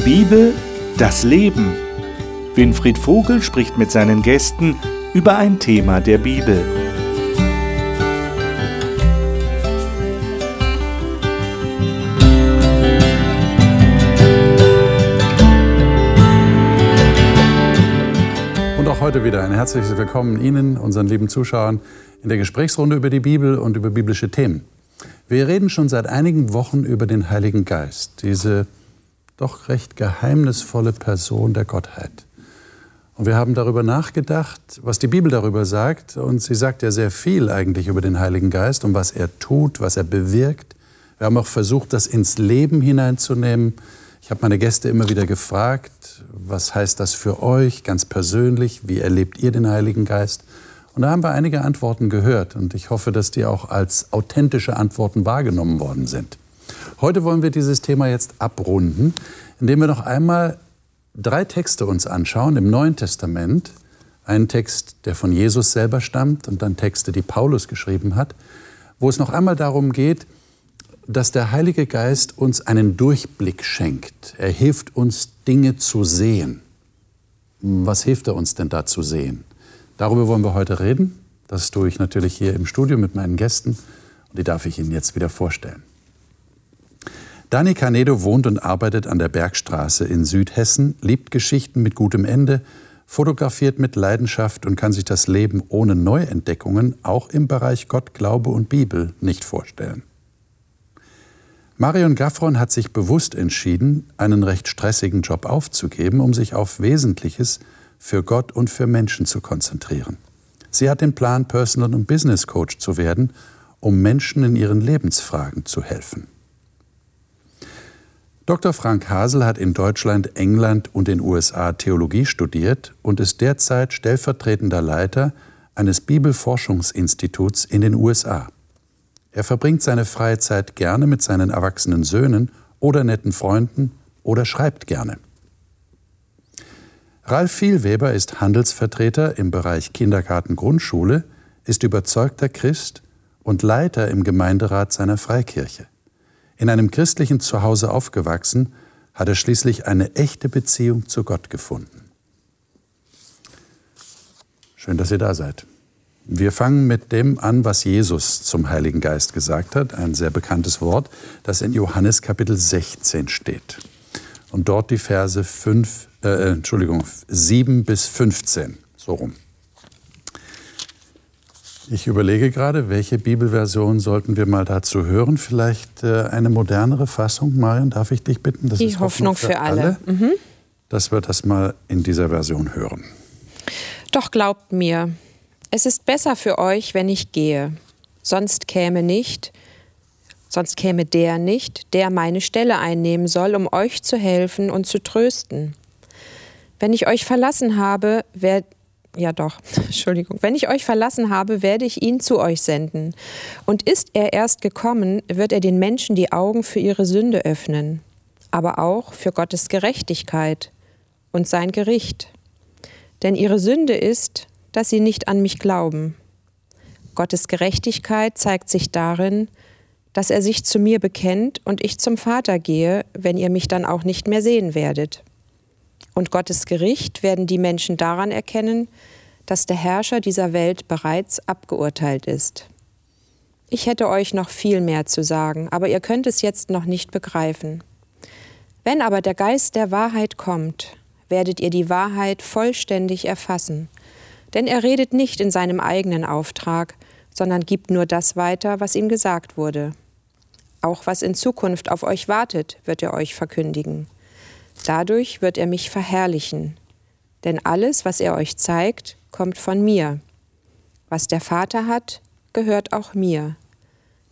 Die Bibel, das Leben. Winfried Vogel spricht mit seinen Gästen über ein Thema der Bibel. Und auch heute wieder ein herzliches Willkommen Ihnen, unseren lieben Zuschauern, in der Gesprächsrunde über die Bibel und über biblische Themen. Wir reden schon seit einigen Wochen über den Heiligen Geist, diese doch recht geheimnisvolle Person der Gottheit. Und wir haben darüber nachgedacht, was die Bibel darüber sagt. Und sie sagt ja sehr viel eigentlich über den Heiligen Geist und was er tut, was er bewirkt. Wir haben auch versucht, das ins Leben hineinzunehmen. Ich habe meine Gäste immer wieder gefragt, was heißt das für euch ganz persönlich? Wie erlebt ihr den Heiligen Geist? Und da haben wir einige Antworten gehört und ich hoffe, dass die auch als authentische Antworten wahrgenommen worden sind. Heute wollen wir dieses Thema jetzt abrunden, indem wir noch einmal drei Texte uns anschauen im Neuen Testament. Einen Text, der von Jesus selber stammt und dann Texte, die Paulus geschrieben hat, wo es noch einmal darum geht, dass der Heilige Geist uns einen Durchblick schenkt. Er hilft uns, Dinge zu sehen. Was hilft er uns denn da zu sehen? Darüber wollen wir heute reden. Das tue ich natürlich hier im Studio mit meinen Gästen und die darf ich Ihnen jetzt wieder vorstellen. Dani Canedo wohnt und arbeitet an der Bergstraße in Südhessen, liebt Geschichten mit gutem Ende, fotografiert mit Leidenschaft und kann sich das Leben ohne Neuentdeckungen auch im Bereich Gott, Glaube und Bibel nicht vorstellen. Marion Gaffron hat sich bewusst entschieden, einen recht stressigen Job aufzugeben, um sich auf Wesentliches für Gott und für Menschen zu konzentrieren. Sie hat den Plan, Personal- und Business Coach zu werden, um Menschen in ihren Lebensfragen zu helfen. Dr. Frank Hasel hat in Deutschland, England und den USA Theologie studiert und ist derzeit stellvertretender Leiter eines Bibelforschungsinstituts in den USA. Er verbringt seine freie Zeit gerne mit seinen erwachsenen Söhnen oder netten Freunden oder schreibt gerne. Ralf Vielweber ist Handelsvertreter im Bereich Kindergarten Grundschule, ist überzeugter Christ und Leiter im Gemeinderat seiner Freikirche. In einem christlichen Zuhause aufgewachsen, hat er schließlich eine echte Beziehung zu Gott gefunden. Schön, dass ihr da seid. Wir fangen mit dem an, was Jesus zum Heiligen Geist gesagt hat, ein sehr bekanntes Wort, das in Johannes Kapitel 16 steht. Und dort die Verse 5 äh, Entschuldigung, 7 bis 15, so rum. Ich überlege gerade, welche Bibelversion sollten wir mal dazu hören? Vielleicht äh, eine modernere Fassung. Marion, darf ich dich bitten? Das Die Hoffnung, Hoffnung für, für, alle. alle. Mhm. Dass wir das mal in dieser Version hören. Doch glaubt mir, es ist besser für euch, wenn ich gehe. Sonst käme nicht, sonst käme der nicht, der meine Stelle einnehmen soll, um euch zu helfen und zu trösten. Wenn ich euch verlassen habe, wer ja doch, Entschuldigung, wenn ich euch verlassen habe, werde ich ihn zu euch senden. Und ist er erst gekommen, wird er den Menschen die Augen für ihre Sünde öffnen, aber auch für Gottes Gerechtigkeit und sein Gericht. Denn ihre Sünde ist, dass sie nicht an mich glauben. Gottes Gerechtigkeit zeigt sich darin, dass er sich zu mir bekennt und ich zum Vater gehe, wenn ihr mich dann auch nicht mehr sehen werdet. Und Gottes Gericht werden die Menschen daran erkennen, dass der Herrscher dieser Welt bereits abgeurteilt ist. Ich hätte euch noch viel mehr zu sagen, aber ihr könnt es jetzt noch nicht begreifen. Wenn aber der Geist der Wahrheit kommt, werdet ihr die Wahrheit vollständig erfassen. Denn er redet nicht in seinem eigenen Auftrag, sondern gibt nur das weiter, was ihm gesagt wurde. Auch was in Zukunft auf euch wartet, wird er euch verkündigen. Dadurch wird er mich verherrlichen. Denn alles, was er euch zeigt, kommt von mir. Was der Vater hat, gehört auch mir.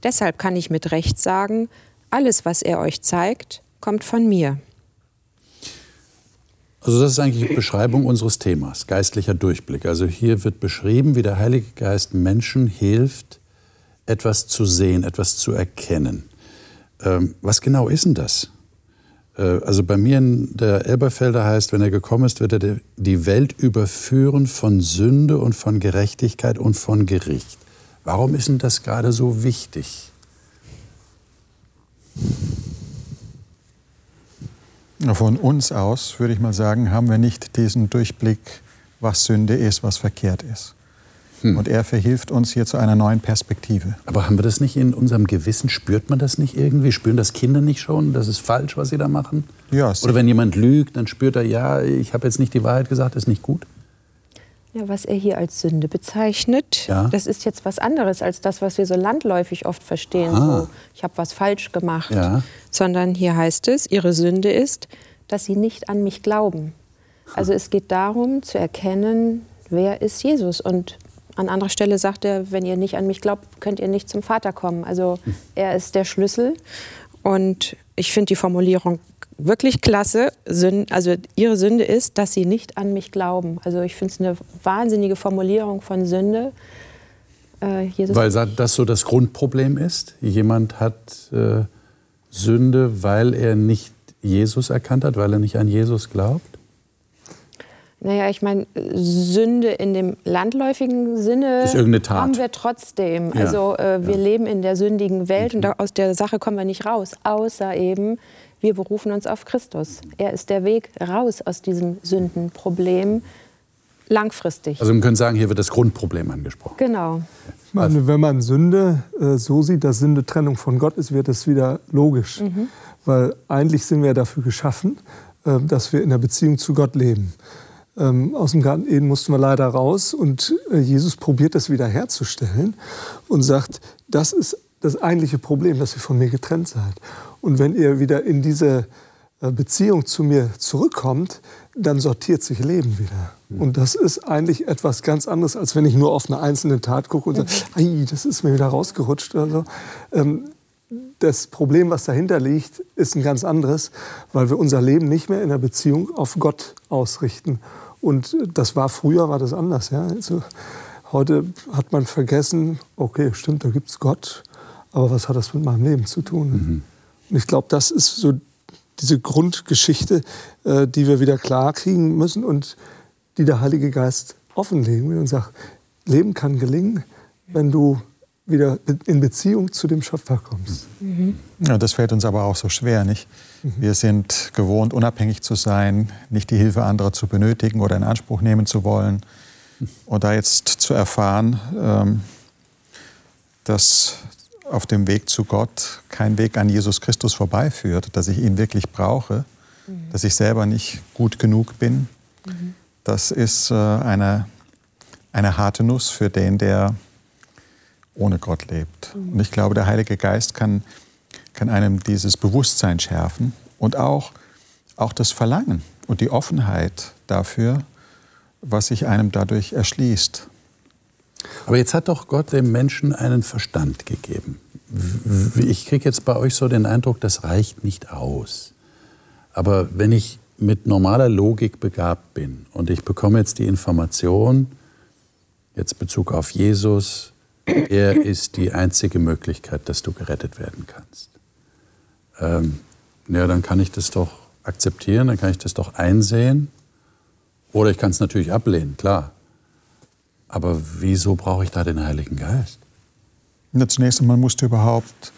Deshalb kann ich mit Recht sagen, alles, was er euch zeigt, kommt von mir. Also das ist eigentlich die Beschreibung unseres Themas, geistlicher Durchblick. Also hier wird beschrieben, wie der Heilige Geist Menschen hilft, etwas zu sehen, etwas zu erkennen. Ähm, was genau ist denn das? Äh, also bei mir in der Elberfelder heißt, wenn er gekommen ist, wird er die Welt überführen von Sünde und von Gerechtigkeit und von Gericht. Warum ist denn das gerade so wichtig? Von uns aus, würde ich mal sagen, haben wir nicht diesen Durchblick, was Sünde ist, was verkehrt ist. Hm. Und er verhilft uns hier zu einer neuen Perspektive. Aber haben wir das nicht in unserem Gewissen? Spürt man das nicht irgendwie? Spüren das Kinder nicht schon? Das ist falsch, was sie da machen? Ja. Oder wenn jemand lügt, dann spürt er, ja, ich habe jetzt nicht die Wahrheit gesagt, das ist nicht gut? Ja, was er hier als Sünde bezeichnet, ja. das ist jetzt was anderes als das, was wir so landläufig oft verstehen. So, ich habe was falsch gemacht. Ja. Sondern hier heißt es, ihre Sünde ist, dass sie nicht an mich glauben. Also es geht darum zu erkennen, wer ist Jesus. Und an anderer Stelle sagt er, wenn ihr nicht an mich glaubt, könnt ihr nicht zum Vater kommen. Also er ist der Schlüssel. Und ich finde die Formulierung wirklich klasse. Also ihre Sünde ist, dass sie nicht an mich glauben. Also ich finde es eine wahnsinnige Formulierung von Sünde. Äh, weil das so das Grundproblem ist. Jemand hat äh, Sünde, weil er nicht Jesus erkannt hat, weil er nicht an Jesus glaubt. Naja, ich meine, Sünde in dem landläufigen Sinne haben wir trotzdem. Ja. Also äh, wir ja. leben in der sündigen Welt mhm. und aus der Sache kommen wir nicht raus, außer eben, wir berufen uns auf Christus. Er ist der Weg raus aus diesem Sündenproblem langfristig. Also wir können sagen, hier wird das Grundproblem angesprochen. Genau. Ich meine, wenn man Sünde äh, so sieht, dass Sünde Trennung von Gott ist, wird es wieder logisch. Mhm. Weil eigentlich sind wir dafür geschaffen, äh, dass wir in der Beziehung zu Gott leben. Ähm, aus dem Garten Eden mussten wir leider raus und äh, Jesus probiert das wieder herzustellen und sagt, das ist das eigentliche Problem, dass ihr von mir getrennt seid. Und wenn ihr wieder in diese äh, Beziehung zu mir zurückkommt, dann sortiert sich Leben wieder. Mhm. Und das ist eigentlich etwas ganz anderes, als wenn ich nur auf eine einzelne Tat gucke und sage, ei, das ist mir wieder rausgerutscht oder so. Ähm, das Problem, was dahinter liegt, ist ein ganz anderes, weil wir unser Leben nicht mehr in der Beziehung auf Gott ausrichten. Und das war früher, war das anders. Ja? Also, heute hat man vergessen, okay, stimmt, da gibt es Gott, aber was hat das mit meinem Leben zu tun? Mhm. Und ich glaube, das ist so diese Grundgeschichte, äh, die wir wieder klar kriegen müssen und die der Heilige Geist offenlegen will und sagt, Leben kann gelingen, wenn du wieder in Beziehung zu dem Schöpfer kommst. Mhm. Ja, das fällt uns aber auch so schwer, nicht? Mhm. Wir sind gewohnt, unabhängig zu sein, nicht die Hilfe anderer zu benötigen oder in Anspruch nehmen zu wollen. Und da jetzt zu erfahren, ähm, dass auf dem Weg zu Gott kein Weg an Jesus Christus vorbeiführt, dass ich ihn wirklich brauche, mhm. dass ich selber nicht gut genug bin, mhm. das ist äh, eine, eine harte Nuss für den, der ohne Gott lebt. Und ich glaube, der Heilige Geist kann, kann einem dieses Bewusstsein schärfen und auch, auch das Verlangen und die Offenheit dafür, was sich einem dadurch erschließt. Aber jetzt hat doch Gott dem Menschen einen Verstand gegeben. Ich kriege jetzt bei euch so den Eindruck, das reicht nicht aus. Aber wenn ich mit normaler Logik begabt bin und ich bekomme jetzt die Information, jetzt Bezug auf Jesus, er ist die einzige Möglichkeit, dass du gerettet werden kannst. Ähm, ja, dann kann ich das doch akzeptieren, dann kann ich das doch einsehen. Oder ich kann es natürlich ablehnen, klar. Aber wieso brauche ich da den Heiligen Geist? Na, zunächst einmal musst du überhaupt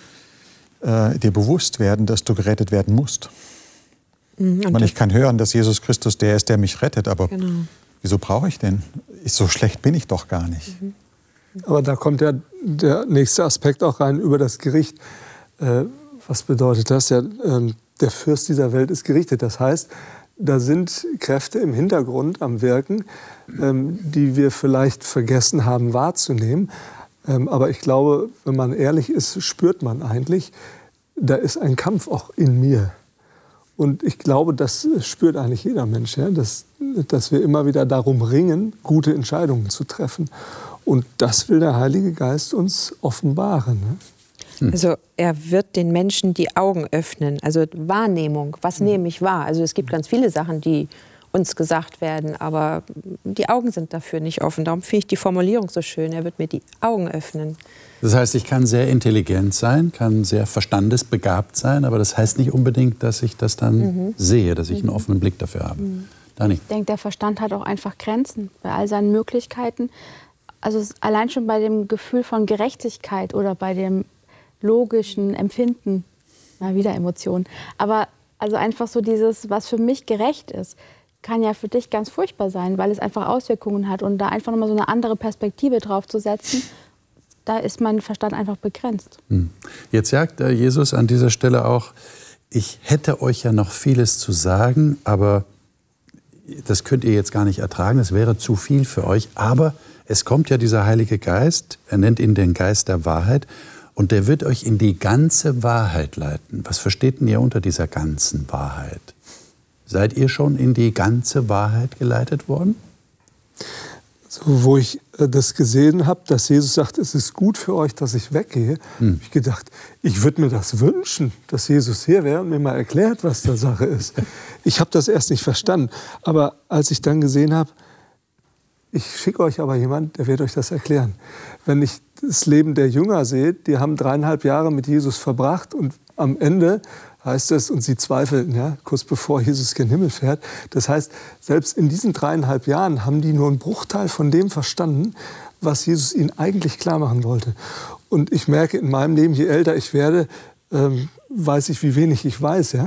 äh, dir bewusst werden, dass du gerettet werden musst. Mhm, ich kann hören, dass Jesus Christus der ist, der mich rettet, aber genau. wieso brauche ich den? So schlecht bin ich doch gar nicht. Mhm. Aber da kommt ja der nächste Aspekt auch rein über das Gericht. Äh, was bedeutet das? Ja, äh, der Fürst dieser Welt ist gerichtet. Das heißt, da sind Kräfte im Hintergrund am Wirken, ähm, die wir vielleicht vergessen haben wahrzunehmen. Ähm, aber ich glaube, wenn man ehrlich ist, spürt man eigentlich, da ist ein Kampf auch in mir. Und ich glaube, das spürt eigentlich jeder Mensch, ja? dass, dass wir immer wieder darum ringen, gute Entscheidungen zu treffen. Und das will der Heilige Geist uns offenbaren. Ne? Hm. Also er wird den Menschen die Augen öffnen, also Wahrnehmung, was hm. nehme ich wahr? Also es gibt ganz viele Sachen, die uns gesagt werden, aber die Augen sind dafür nicht offen. Darum finde ich die Formulierung so schön, er wird mir die Augen öffnen. Das heißt, ich kann sehr intelligent sein, kann sehr verstandesbegabt sein, aber das heißt nicht unbedingt, dass ich das dann mhm. sehe, dass ich einen mhm. offenen Blick dafür habe. Mhm. Dani. Ich denke, der Verstand hat auch einfach Grenzen bei all seinen Möglichkeiten. Also allein schon bei dem Gefühl von Gerechtigkeit oder bei dem logischen Empfinden, mal wieder Emotionen. Aber Also einfach so dieses, was für mich gerecht ist, kann ja für dich ganz furchtbar sein, weil es einfach Auswirkungen hat. Und da einfach nochmal so eine andere Perspektive drauf zu setzen, da ist mein Verstand einfach begrenzt. Hm. Jetzt sagt äh, Jesus an dieser Stelle auch, ich hätte euch ja noch vieles zu sagen, aber das könnt ihr jetzt gar nicht ertragen, es wäre zu viel für euch. Aber es kommt ja dieser Heilige Geist, er nennt ihn den Geist der Wahrheit, und der wird euch in die ganze Wahrheit leiten. Was versteht denn ihr unter dieser ganzen Wahrheit? Seid ihr schon in die ganze Wahrheit geleitet worden? So, wo ich äh, das gesehen habe, dass Jesus sagt, es ist gut für euch, dass ich weggehe, hm. habe ich gedacht, ich würde mir das wünschen, dass Jesus hier wäre und mir mal erklärt, was da Sache ist. Ich habe das erst nicht verstanden. Aber als ich dann gesehen habe, ich schicke euch aber jemand, der wird euch das erklären. Wenn ich das Leben der Jünger sehe, die haben dreieinhalb Jahre mit Jesus verbracht und am Ende heißt es, und sie zweifelten, ja, kurz bevor Jesus gen Himmel fährt. Das heißt, selbst in diesen dreieinhalb Jahren haben die nur einen Bruchteil von dem verstanden, was Jesus ihnen eigentlich klar machen wollte. Und ich merke in meinem Leben, je älter ich werde, ähm, weiß ich, wie wenig ich weiß. Ja?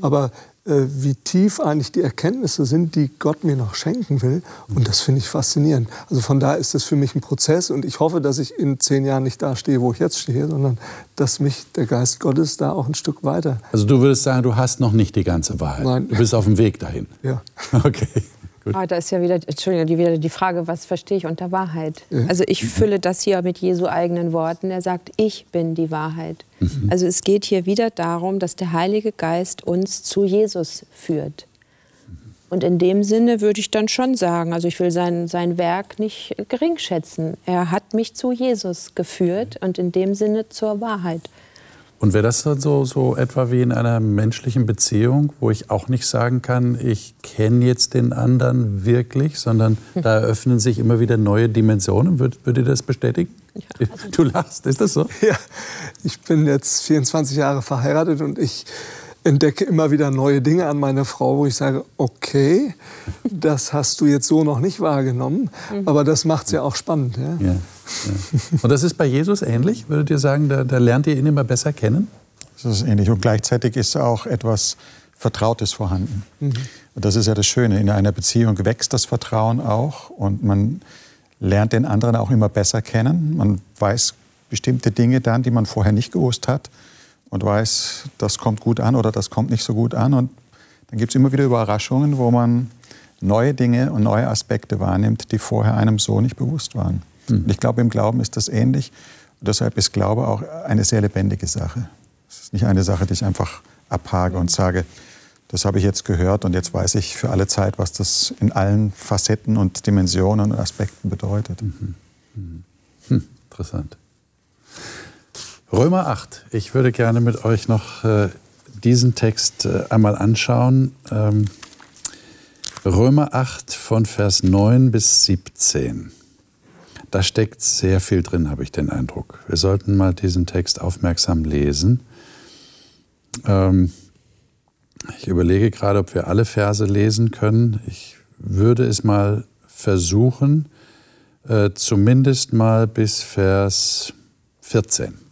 Aber wie tief eigentlich die Erkenntnisse sind, die Gott mir noch schenken will. Und das finde ich faszinierend. Also von daher ist das für mich ein Prozess und ich hoffe, dass ich in zehn Jahren nicht da stehe, wo ich jetzt stehe, sondern dass mich der Geist Gottes da auch ein Stück weiter. Also du würdest sagen, du hast noch nicht die ganze Wahrheit. Nein. Du bist auf dem Weg dahin. Ja. Okay. Ah, da ist ja wieder, Entschuldigung, wieder die Frage, was verstehe ich unter Wahrheit? Ja. Also ich fülle das hier mit Jesu eigenen Worten. Er sagt, ich bin die Wahrheit. Mhm. Also es geht hier wieder darum, dass der Heilige Geist uns zu Jesus führt. Und in dem Sinne würde ich dann schon sagen, also ich will sein, sein Werk nicht geringschätzen. Er hat mich zu Jesus geführt und in dem Sinne zur Wahrheit. Und wäre das dann so, so etwa wie in einer menschlichen Beziehung, wo ich auch nicht sagen kann, ich kenne jetzt den anderen wirklich, sondern hm. da eröffnen sich immer wieder neue Dimensionen? Würdet, würdet ihr das bestätigen? Ja, also du lachst, ist das so? Ja, ich bin jetzt 24 Jahre verheiratet und ich entdecke immer wieder neue Dinge an meiner Frau, wo ich sage, okay, das hast du jetzt so noch nicht wahrgenommen, mhm. aber das macht es ja auch spannend. Ja? Ja, ja? Und das ist bei Jesus ähnlich? Würdet ihr sagen, da, da lernt ihr ihn immer besser kennen? Das ist ähnlich und gleichzeitig ist auch etwas Vertrautes vorhanden. Mhm. Und das ist ja das Schöne, in einer Beziehung wächst das Vertrauen auch und man lernt den anderen auch immer besser kennen. Man weiß bestimmte Dinge dann, die man vorher nicht gewusst hat und weiß, das kommt gut an oder das kommt nicht so gut an. Und dann gibt es immer wieder Überraschungen, wo man neue Dinge und neue Aspekte wahrnimmt, die vorher einem so nicht bewusst waren. Mhm. Und ich glaube, im Glauben ist das ähnlich. Und deshalb ist Glaube auch eine sehr lebendige Sache. Es ist nicht eine Sache, die ich einfach abhage und sage, das habe ich jetzt gehört und jetzt weiß ich für alle Zeit, was das in allen Facetten und Dimensionen und Aspekten bedeutet. Mhm. Mhm. Hm, interessant. Römer 8. Ich würde gerne mit euch noch äh, diesen Text äh, einmal anschauen. Ähm, Römer 8 von Vers 9 bis 17. Da steckt sehr viel drin, habe ich den Eindruck. Wir sollten mal diesen Text aufmerksam lesen. Ähm, ich überlege gerade, ob wir alle Verse lesen können. Ich würde es mal versuchen, äh, zumindest mal bis Vers 14.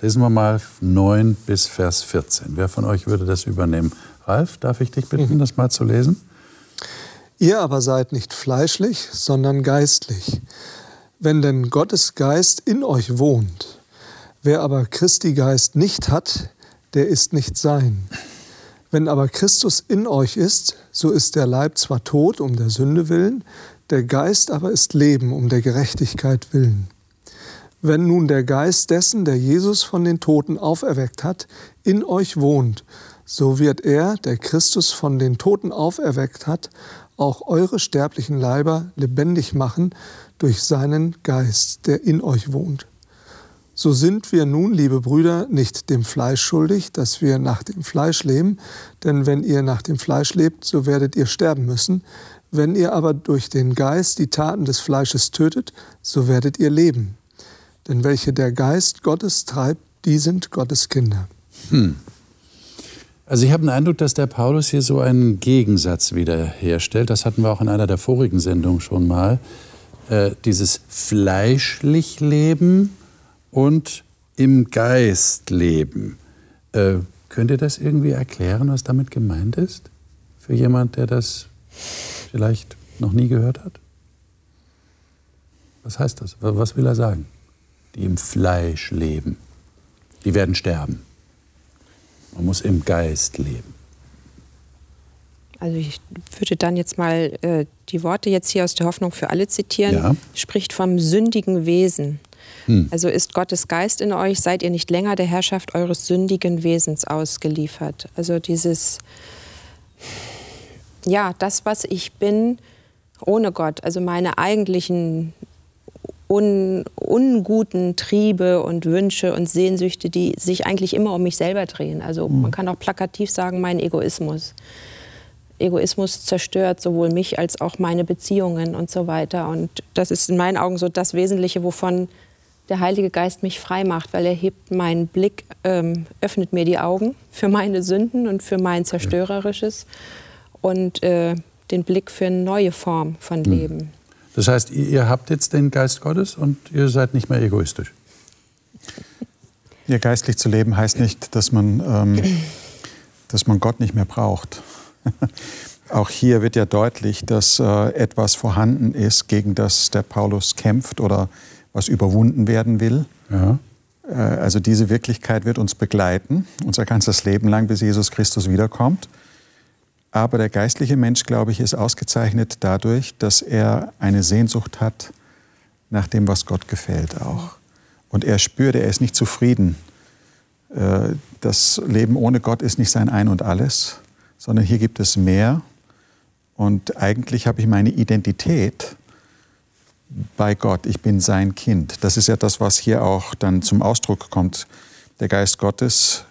Lesen wir mal 9 bis Vers 14. Wer von euch würde das übernehmen? Ralf, darf ich dich bitten, mhm. das mal zu lesen? Ihr aber seid nicht fleischlich, sondern geistlich. Wenn denn Gottes Geist in euch wohnt, wer aber Christi Geist nicht hat, der ist nicht sein. Wenn aber Christus in euch ist, so ist der Leib zwar tot um der Sünde willen, der Geist aber ist Leben um der Gerechtigkeit willen. Wenn nun der Geist dessen, der Jesus von den Toten auferweckt hat, in euch wohnt, so wird er, der Christus von den Toten auferweckt hat, auch eure sterblichen Leiber lebendig machen durch seinen Geist, der in euch wohnt. So sind wir nun, liebe Brüder, nicht dem Fleisch schuldig, dass wir nach dem Fleisch leben, denn wenn ihr nach dem Fleisch lebt, so werdet ihr sterben müssen. Wenn ihr aber durch den Geist die Taten des Fleisches tötet, so werdet ihr leben. Denn welche der Geist Gottes treibt, die sind Gottes Kinder. Hm. Also ich habe den Eindruck, dass der Paulus hier so einen Gegensatz wiederherstellt. Das hatten wir auch in einer der vorigen Sendungen schon mal. Äh, dieses fleischlich Leben und im Geist leben. Äh, Könnt ihr das irgendwie erklären, was damit gemeint ist? Für jemand, der das vielleicht noch nie gehört hat? Was heißt das? Was will er sagen? Die im Fleisch leben, die werden sterben. Man muss im Geist leben. Also ich würde dann jetzt mal äh, die Worte jetzt hier aus der Hoffnung für alle zitieren. Ja. Spricht vom sündigen Wesen. Hm. Also ist Gottes Geist in euch, seid ihr nicht länger der Herrschaft eures sündigen Wesens ausgeliefert. Also dieses, ja, das, was ich bin ohne Gott, also meine eigentlichen un, unguten Triebe und Wünsche und Sehnsüchte, die sich eigentlich immer um mich selber drehen. Also man kann auch plakativ sagen, mein Egoismus. Egoismus zerstört sowohl mich als auch meine Beziehungen und so weiter. Und das ist in meinen Augen so das Wesentliche, wovon der Heilige Geist mich frei macht, weil er hebt meinen Blick, ähm, öffnet mir die Augen für meine Sünden und für mein Zerstörerisches und äh, den Blick für eine neue Form von Leben. Das heißt, ihr ihr habt jetzt den Geist Gottes und ihr seid nicht mehr egoistisch. Ja, geistlich zu leben heißt nicht, dass man, ähm, dass man Gott nicht mehr braucht. Auch hier wird ja deutlich, dass äh, etwas vorhanden ist, gegen das der Paulus kämpft oder was überwunden werden will. Ja. Äh, Also diese Wirklichkeit wird uns begleiten, unser ganzes Leben lang, bis Jesus Christus wiederkommt. Aber der geistliche Mensch, glaube ich, ist ausgezeichnet dadurch, dass er eine Sehnsucht hat nach dem, was Gott gefällt auch. Und er spürt, er ist nicht zufrieden. Äh, Das Leben ohne Gott ist nicht sein Ein und alles, sondern hier gibt es mehr. Und eigentlich habe ich meine Identität bei Gott. Ich bin sein Kind. Das ist ja das, was hier auch dann zum Ausdruck kommt. Der Geist Gottes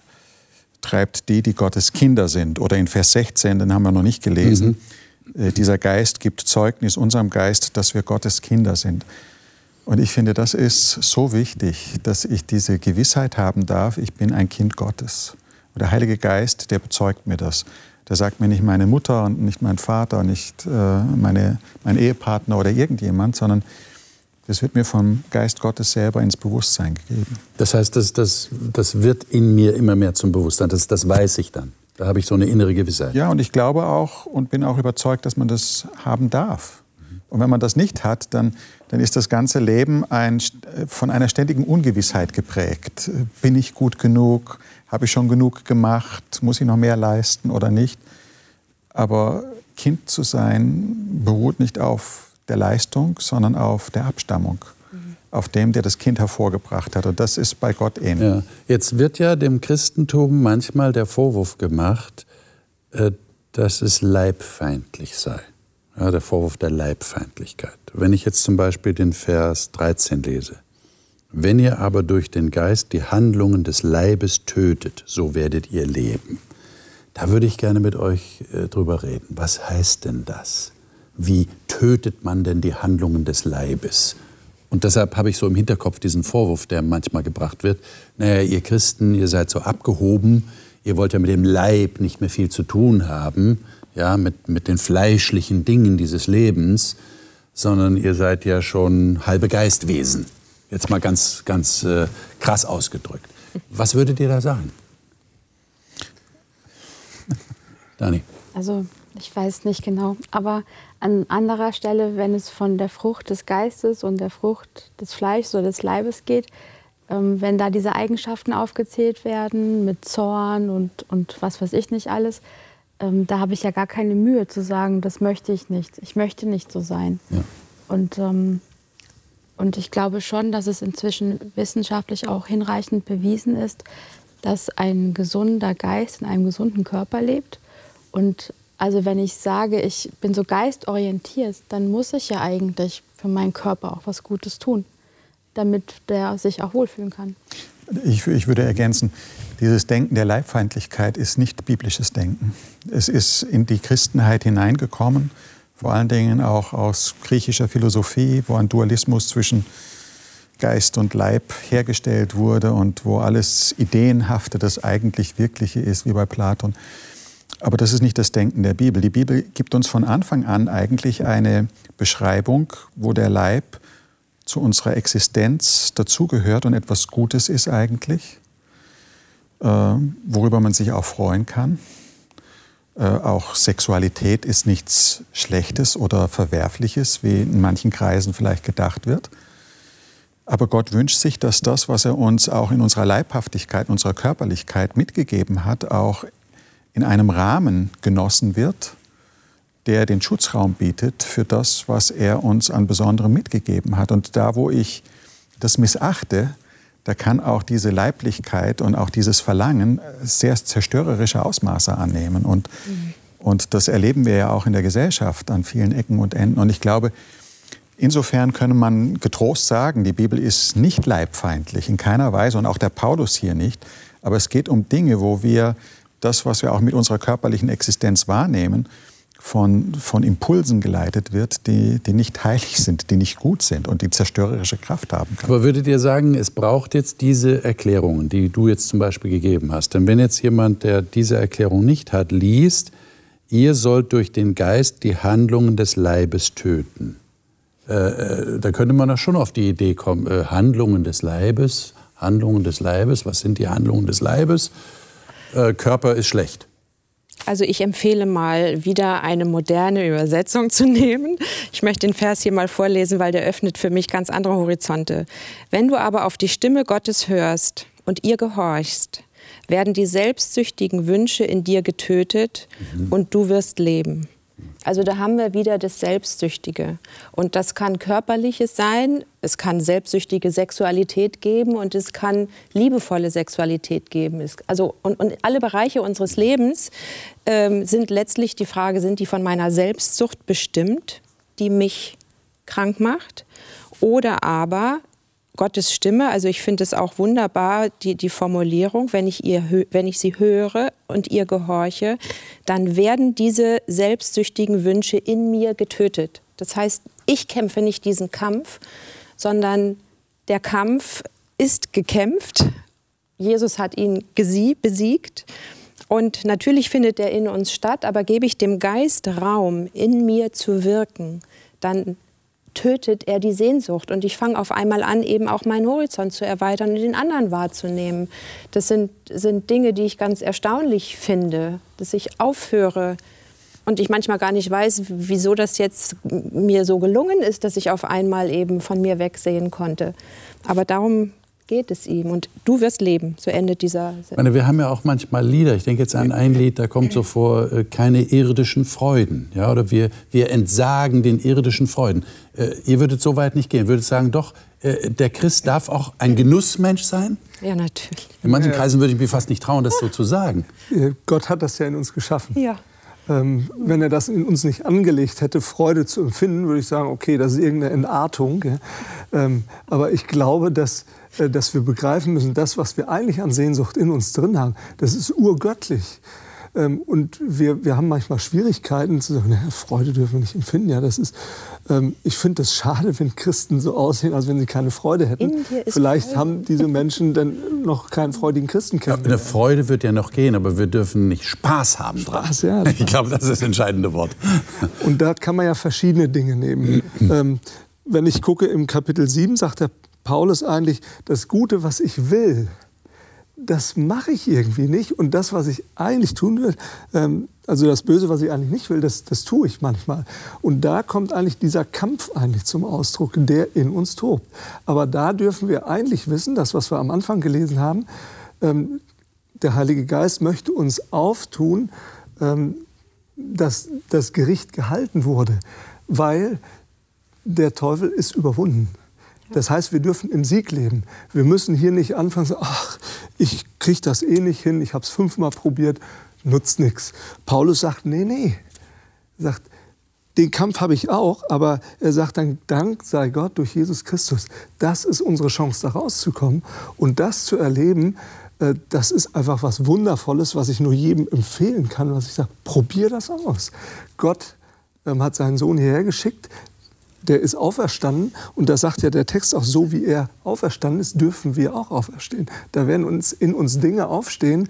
treibt die, die Gottes Kinder sind. Oder in Vers 16, den haben wir noch nicht gelesen. Äh, Dieser Geist gibt Zeugnis unserem Geist, dass wir Gottes Kinder sind. Und ich finde, das ist so wichtig, dass ich diese Gewissheit haben darf, ich bin ein Kind Gottes. Und der Heilige Geist, der bezeugt mir das. Der sagt mir nicht meine Mutter und nicht mein Vater, nicht äh, meine, mein Ehepartner oder irgendjemand, sondern das wird mir vom Geist Gottes selber ins Bewusstsein gegeben. Das heißt, das, das, das wird in mir immer mehr zum Bewusstsein. Das, das weiß ich dann. Da habe ich so eine innere Gewissheit. Ja, und ich glaube auch und bin auch überzeugt, dass man das haben darf. Und wenn man das nicht hat, dann, dann ist das ganze Leben ein, von einer ständigen Ungewissheit geprägt. Bin ich gut genug? Habe ich schon genug gemacht? Muss ich noch mehr leisten oder nicht? Aber Kind zu sein beruht nicht auf der Leistung, sondern auf der Abstammung. Auf dem, der das Kind hervorgebracht hat. Und das ist bei Gott ähnlich. Ja. Jetzt wird ja dem Christentum manchmal der Vorwurf gemacht, äh, dass es leibfeindlich sei. Ja, der Vorwurf der Leibfeindlichkeit. Wenn ich jetzt zum Beispiel den Vers 13 lese. Wenn ihr aber durch den Geist die Handlungen des Leibes tötet, so werdet ihr leben. Da würde ich gerne mit euch äh, drüber reden. Was heißt denn das? Wie tötet man denn die Handlungen des Leibes? Und deshalb habe ich so im Hinterkopf diesen Vorwurf, der manchmal gebracht wird. Naja, ihr Christen, ihr seid so abgehoben, ihr wollt ja mit dem Leib nicht mehr viel zu tun haben, ja, mit, mit den fleischlichen Dingen dieses Lebens, sondern ihr seid ja schon halbe Geistwesen. Jetzt mal ganz, ganz äh, krass ausgedrückt. Was würdet ihr da sagen? Dani. Also ich weiß nicht genau, aber an anderer Stelle, wenn es von der Frucht des Geistes und der Frucht des Fleisches oder des Leibes geht, ähm, wenn da diese Eigenschaften aufgezählt werden mit Zorn und, und was weiß ich nicht alles, ähm, da habe ich ja gar keine Mühe zu sagen, das möchte ich nicht. Ich möchte nicht so sein. Ja. Und, ähm, und ich glaube schon, dass es inzwischen wissenschaftlich auch hinreichend bewiesen ist, dass ein gesunder Geist in einem gesunden Körper lebt. Und also wenn ich sage, ich bin so geistorientiert, dann muss ich ja eigentlich für meinen Körper auch was Gutes tun, damit der sich auch wohlfühlen kann. Ich, ich würde ergänzen, dieses Denken der Leibfeindlichkeit ist nicht biblisches Denken. Es ist in die Christenheit hineingekommen, vor allen Dingen auch aus griechischer Philosophie, wo ein Dualismus zwischen Geist und Leib hergestellt wurde und wo alles Ideenhafte das eigentlich Wirkliche ist, wie bei Platon. Aber das ist nicht das Denken der Bibel. Die Bibel gibt uns von Anfang an eigentlich eine Beschreibung, wo der Leib zu unserer Existenz dazugehört und etwas Gutes ist eigentlich. äh, worüber man sich auch freuen kann. Äh, auch Sexualität ist nichts Schlechtes oder Verwerfliches, wie in manchen Kreisen vielleicht gedacht wird. Aber Gott wünscht sich, dass das, was er uns auch in unserer Leibhaftigkeit, unserer Körperlichkeit mitgegeben hat, auch in einem Rahmen genossen wird, der den Schutzraum bietet für das, was er uns an Besonderem mitgegeben hat. Und da, wo ich das missachte, da kann auch diese Leiblichkeit und auch dieses Verlangen sehr zerstörerische Ausmaße annehmen. Und, mhm. und das erleben wir ja auch in der Gesellschaft an vielen Ecken und Enden. Und ich glaube, insofern könne man getrost sagen, die Bibel ist nicht leibfeindlich, in keiner Weise und auch der Paulus hier nicht. Aber es geht um Dinge, wo wir das, was wir auch mit unserer körperlichen Existenz wahrnehmen, von, von Impulsen geleitet wird, die, die nicht heilig sind, die nicht gut sind und die zerstörerische Kraft haben können. Aber würdet ihr sagen, es braucht jetzt diese Erklärungen, die du jetzt zum Beispiel gegeben hast? Denn wenn jetzt jemand, der diese Erklärung nicht hat, liest, ihr sollt durch den Geist die Handlungen des Leibes töten. Äh, äh, da könnte man doch schon auf die Idee kommen, äh, Handlungen des Leibes, Handlungen des Leibes, was sind die Handlungen des Leibes? Äh, Körper ist schlecht. Also ich empfehle mal wieder eine moderne Übersetzung zu nehmen. Ich möchte den Vers hier mal vorlesen, weil der öffnet für mich ganz andere Horizonte. Wenn du aber auf die Stimme Gottes hörst und ihr gehorchst, werden die selbstsüchtigen Wünsche in dir getötet mhm. und du wirst leben. Also da haben wir wieder das Selbstsüchtige. Und das kann körperliches sein, es kann selbstsüchtige Sexualität geben und es kann liebevolle Sexualität geben. Also, und, und alle Bereiche unseres Lebens ähm, sind letztlich die Frage, sind die von meiner Selbstsucht bestimmt, die mich krank macht? Oder aber Gottes Stimme, also ich finde es auch wunderbar, die, die Formulierung, wenn ich, ihr, wenn ich sie höre und ihr gehorche, dann werden diese selbstsüchtigen Wünsche in mir getötet. Das heißt, ich kämpfe nicht diesen Kampf, sondern der Kampf ist gekämpft. Jesus hat ihn besiegt. Und natürlich findet er in uns statt, aber gebe ich dem Geist Raum, in mir zu wirken, dann tötet er die Sehnsucht. Und ich fange auf einmal an, eben auch meinen Horizont zu erweitern und den anderen wahrzunehmen. Das sind, sind Dinge, die ich ganz erstaunlich finde, dass ich aufhöre und ich manchmal gar nicht weiß, wieso das jetzt mir so gelungen ist, dass ich auf einmal eben von mir wegsehen konnte. Aber darum geht es ihm. Und du wirst leben. So endet dieser. Ich meine, wir haben ja auch manchmal Lieder. Ich denke jetzt an ein Lied, da kommt so vor, äh, keine irdischen Freuden. Ja, oder wir, wir entsagen den irdischen Freuden. Äh, ihr würdet so weit nicht gehen. Würdet sagen, doch, äh, der Christ darf auch ein Genussmensch sein? Ja, natürlich. In manchen Kreisen würde ich mir fast nicht trauen, das so zu sagen. Gott hat das ja in uns geschaffen. Ja. Ähm, wenn er das in uns nicht angelegt hätte, Freude zu empfinden, würde ich sagen, okay, das ist irgendeine Entartung. Ja. Ähm, aber ich glaube, dass, äh, dass wir begreifen müssen, das, was wir eigentlich an Sehnsucht in uns drin haben, das ist urgöttlich. Ähm, und wir, wir haben manchmal Schwierigkeiten zu sagen, naja, Freude dürfen wir nicht empfinden. Ja, das ist, ähm, ich finde es schade, wenn Christen so aussehen, als wenn sie keine Freude hätten. Vielleicht Freude. haben diese Menschen dann noch keinen freudigen Christen kennengelernt. Ja, eine Freude wird ja noch gehen, aber wir dürfen nicht Spaß haben Spaß, dran. Ja, ich glaube, das ist das entscheidende Wort. Und da kann man ja verschiedene Dinge nehmen. ähm, wenn ich gucke im Kapitel 7, sagt der Paulus eigentlich, das Gute, was ich will, das mache ich irgendwie nicht. Und das, was ich eigentlich tun will, ähm, also das Böse, was ich eigentlich nicht will, das, das tue ich manchmal. Und da kommt eigentlich dieser Kampf eigentlich zum Ausdruck, der in uns tobt. Aber da dürfen wir eigentlich wissen, das, was wir am Anfang gelesen haben, ähm, der Heilige Geist möchte uns auftun, ähm, dass das Gericht gehalten wurde, weil der Teufel ist überwunden. Das heißt, wir dürfen im Sieg leben. Wir müssen hier nicht anfangen, so, ach, ich kriege das eh nicht hin, ich habe es fünfmal probiert, nutzt nichts. Paulus sagt, nee, nee. Er sagt, den Kampf habe ich auch, aber er sagt dann, Dank sei Gott durch Jesus Christus. Das ist unsere Chance, da rauszukommen. Und das zu erleben, äh, das ist einfach was Wundervolles, was ich nur jedem empfehlen kann, was ich sage, probier das aus. Gott ähm, hat seinen Sohn hierher geschickt, der ist auferstanden und da sagt ja der Text auch, so wie er auferstanden ist, dürfen wir auch auferstehen. Da werden uns in uns Dinge aufstehen,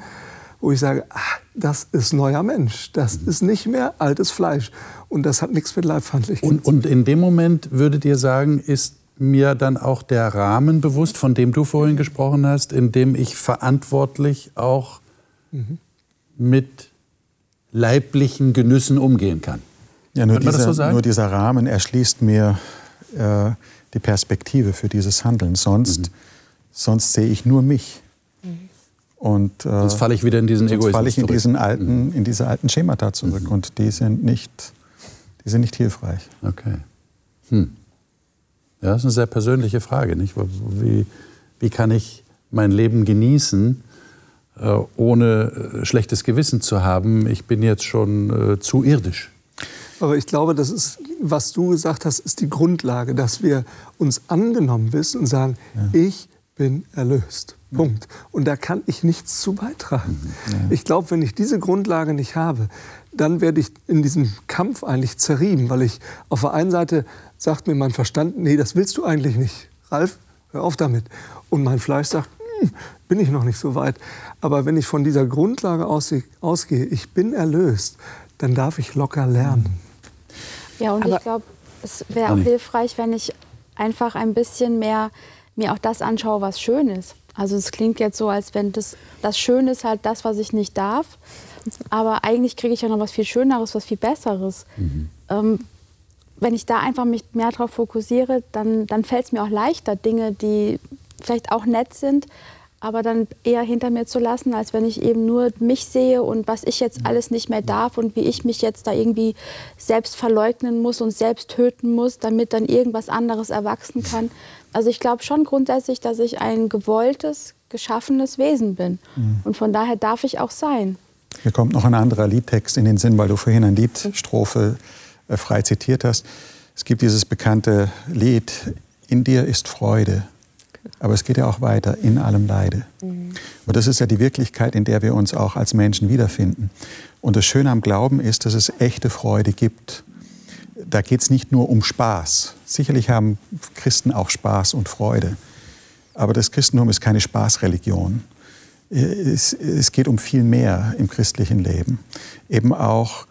wo ich sage, ach, das ist neuer Mensch, das ist nicht mehr altes Fleisch und das hat nichts mit Leibfeindlichkeit und, und in dem Moment würdet ihr sagen, ist mir dann auch der Rahmen bewusst, von dem du vorhin gesprochen hast, in dem ich verantwortlich auch mhm. mit leiblichen Genüssen umgehen kann. Ja, nur, dieser, so nur dieser Rahmen erschließt mir äh, die Perspektive für dieses Handeln. Sonst, mhm. sonst sehe ich nur mich. Mhm. Und, äh, sonst falle ich wieder in diesen Egoismus falle ich in, diesen alten, mhm. in diese alten Schemata zurück. Mhm. Und die sind nicht, die sind nicht hilfreich. Okay. Hm. Ja, das ist eine sehr persönliche Frage. Nicht? Wie, wie kann ich mein Leben genießen, äh, ohne äh, schlechtes Gewissen zu haben? Ich bin jetzt schon äh, zu irdisch. Aber ich glaube, das ist, was du gesagt hast, ist die Grundlage, dass wir uns angenommen wissen und sagen, ja. ich bin erlöst. Punkt. Und da kann ich nichts zu beitragen. Mhm. Ja. Ich glaube, wenn ich diese Grundlage nicht habe, dann werde ich in diesem Kampf eigentlich zerrieben, weil ich auf der einen Seite sagt mir mein Verstand, nee, das willst du eigentlich nicht. Ralf, hör auf damit. Und mein Fleisch sagt, hm, bin ich noch nicht so weit. Aber wenn ich von dieser Grundlage ausgehe, ich bin erlöst, dann darf ich locker lernen. Ja, und Aber ich glaube, es wäre auch hilfreich, wenn ich einfach ein bisschen mehr mir auch das anschaue, was schön ist. Also es klingt jetzt so, als wenn das, das Schöne ist halt das, was ich nicht darf. Aber eigentlich kriege ich ja noch was viel Schöneres, was viel Besseres. Mhm. Ähm, wenn ich da einfach mich mehr darauf fokussiere, dann, dann fällt es mir auch leichter, Dinge, die vielleicht auch nett sind, aber dann eher hinter mir zu lassen, als wenn ich eben nur mich sehe und was ich jetzt alles nicht mehr darf und wie ich mich jetzt da irgendwie selbst verleugnen muss und selbst töten muss, damit dann irgendwas anderes erwachsen kann. Also ich glaube schon grundsätzlich, dass ich ein gewolltes, geschaffenes Wesen bin. Mhm. Und von daher darf ich auch sein. Hier kommt noch ein anderer Liedtext in den Sinn, weil du vorhin eine Liedstrophe äh, frei zitiert hast. Es gibt dieses bekannte Lied, In dir ist Freude. Aber es geht ja auch weiter, in allem Leide. Mhm. Und das ist ja die Wirklichkeit, in der wir uns auch als Menschen wiederfinden. Und das Schöne am Glauben ist, dass es echte Freude gibt. Da geht es nicht nur um Spaß. Sicherlich haben Christen auch Spaß und Freude. Aber das Christentum ist keine Spaßreligion. Es, es geht um viel mehr im christlichen Leben. Eben auch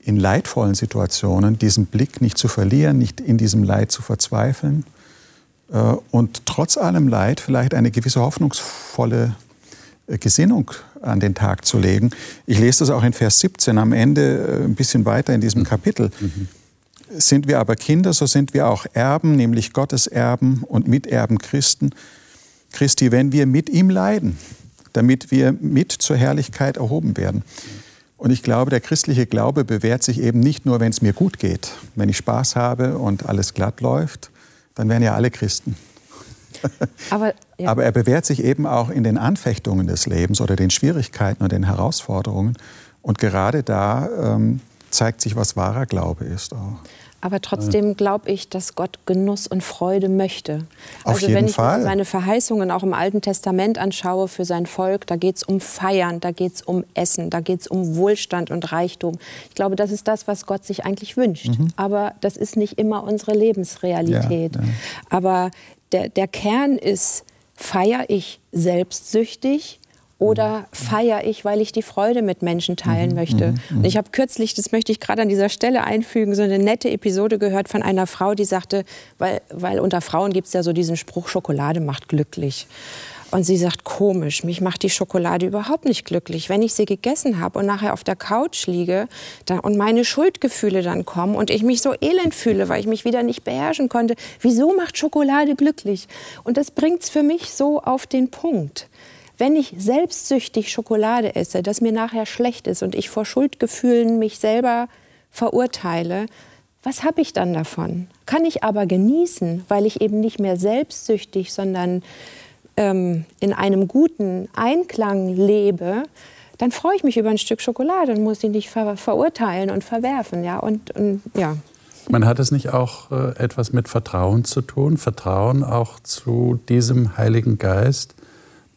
in leidvollen Situationen diesen Blick nicht zu verlieren, nicht in diesem Leid zu verzweifeln, und trotz allem Leid vielleicht eine gewisse hoffnungsvolle äh, Gesinnung an den Tag zu legen. Ich lese das auch in Vers 17 am Ende äh, ein bisschen weiter in diesem Kapitel. Mhm. Sind wir aber Kinder, so sind wir auch Erben, nämlich Gottes Erben und Miterben Christen. Christi, wenn wir mit ihm leiden, damit wir mit zur Herrlichkeit erhoben werden. Und ich glaube, der christliche Glaube bewährt sich eben nicht nur, wenn es mir gut geht, wenn ich Spaß habe und alles glatt läuft, dann wären ja alle Christen. Aber, ja. Aber, er bewährt sich eben auch in den Anfechtungen des Lebens oder den Schwierigkeiten und den Herausforderungen. Und gerade da ähm, zeigt sich, was wahrer Glaube ist auch. Aber trotzdem glaube ich, dass Gott Genuss und Freude möchte. Auf also jeden wenn ich Fall. seine Verheißungen auch im Alten Testament anschaue für sein Volk, da geht es um Feiern, da geht es um Essen, da geht es um Wohlstand und Reichtum. Ich glaube, das ist das, was Gott sich eigentlich wünscht. Mhm. Aber das ist nicht immer unsere Lebensrealität. Ja, ja. Aber der, der Kern ist, feiere ich selbstsüchtig oder feiere ich, weil ich die Freude mit Menschen teilen mhm, möchte. Mhm, mhm. Und ich habe kürzlich, das möchte ich gerade an dieser Stelle einfügen, so eine nette Episode gehört von einer Frau, die sagte, weil, weil unter Frauen gibt es ja so diesen Spruch, Schokolade macht glücklich. Und sie sagt, komisch, mich macht die Schokolade überhaupt nicht glücklich. Wenn ich sie gegessen habe und nachher auf der Couch liege da, und meine Schuldgefühle dann kommen und ich mich so elend fühle, weil ich mich wieder nicht beherrschen konnte, wieso macht Schokolade glücklich? Und das bringt es für mich so auf den Punkt wenn ich selbstsüchtig Schokolade esse, dass mir nachher schlecht ist und ich vor Schuldgefühlen mich selber verurteile, was habe ich dann davon? Kann ich aber genießen, weil ich eben nicht mehr selbstsüchtig, sondern ähm, in einem guten Einklang lebe, dann freue ich mich über ein Stück Schokolade und muss sie nicht ver verurteilen und verwerfen. Ja? Und, und, ja. Man hat es nicht auch äh, etwas mit Vertrauen zu tun? Vertrauen auch zu diesem Heiligen Geist,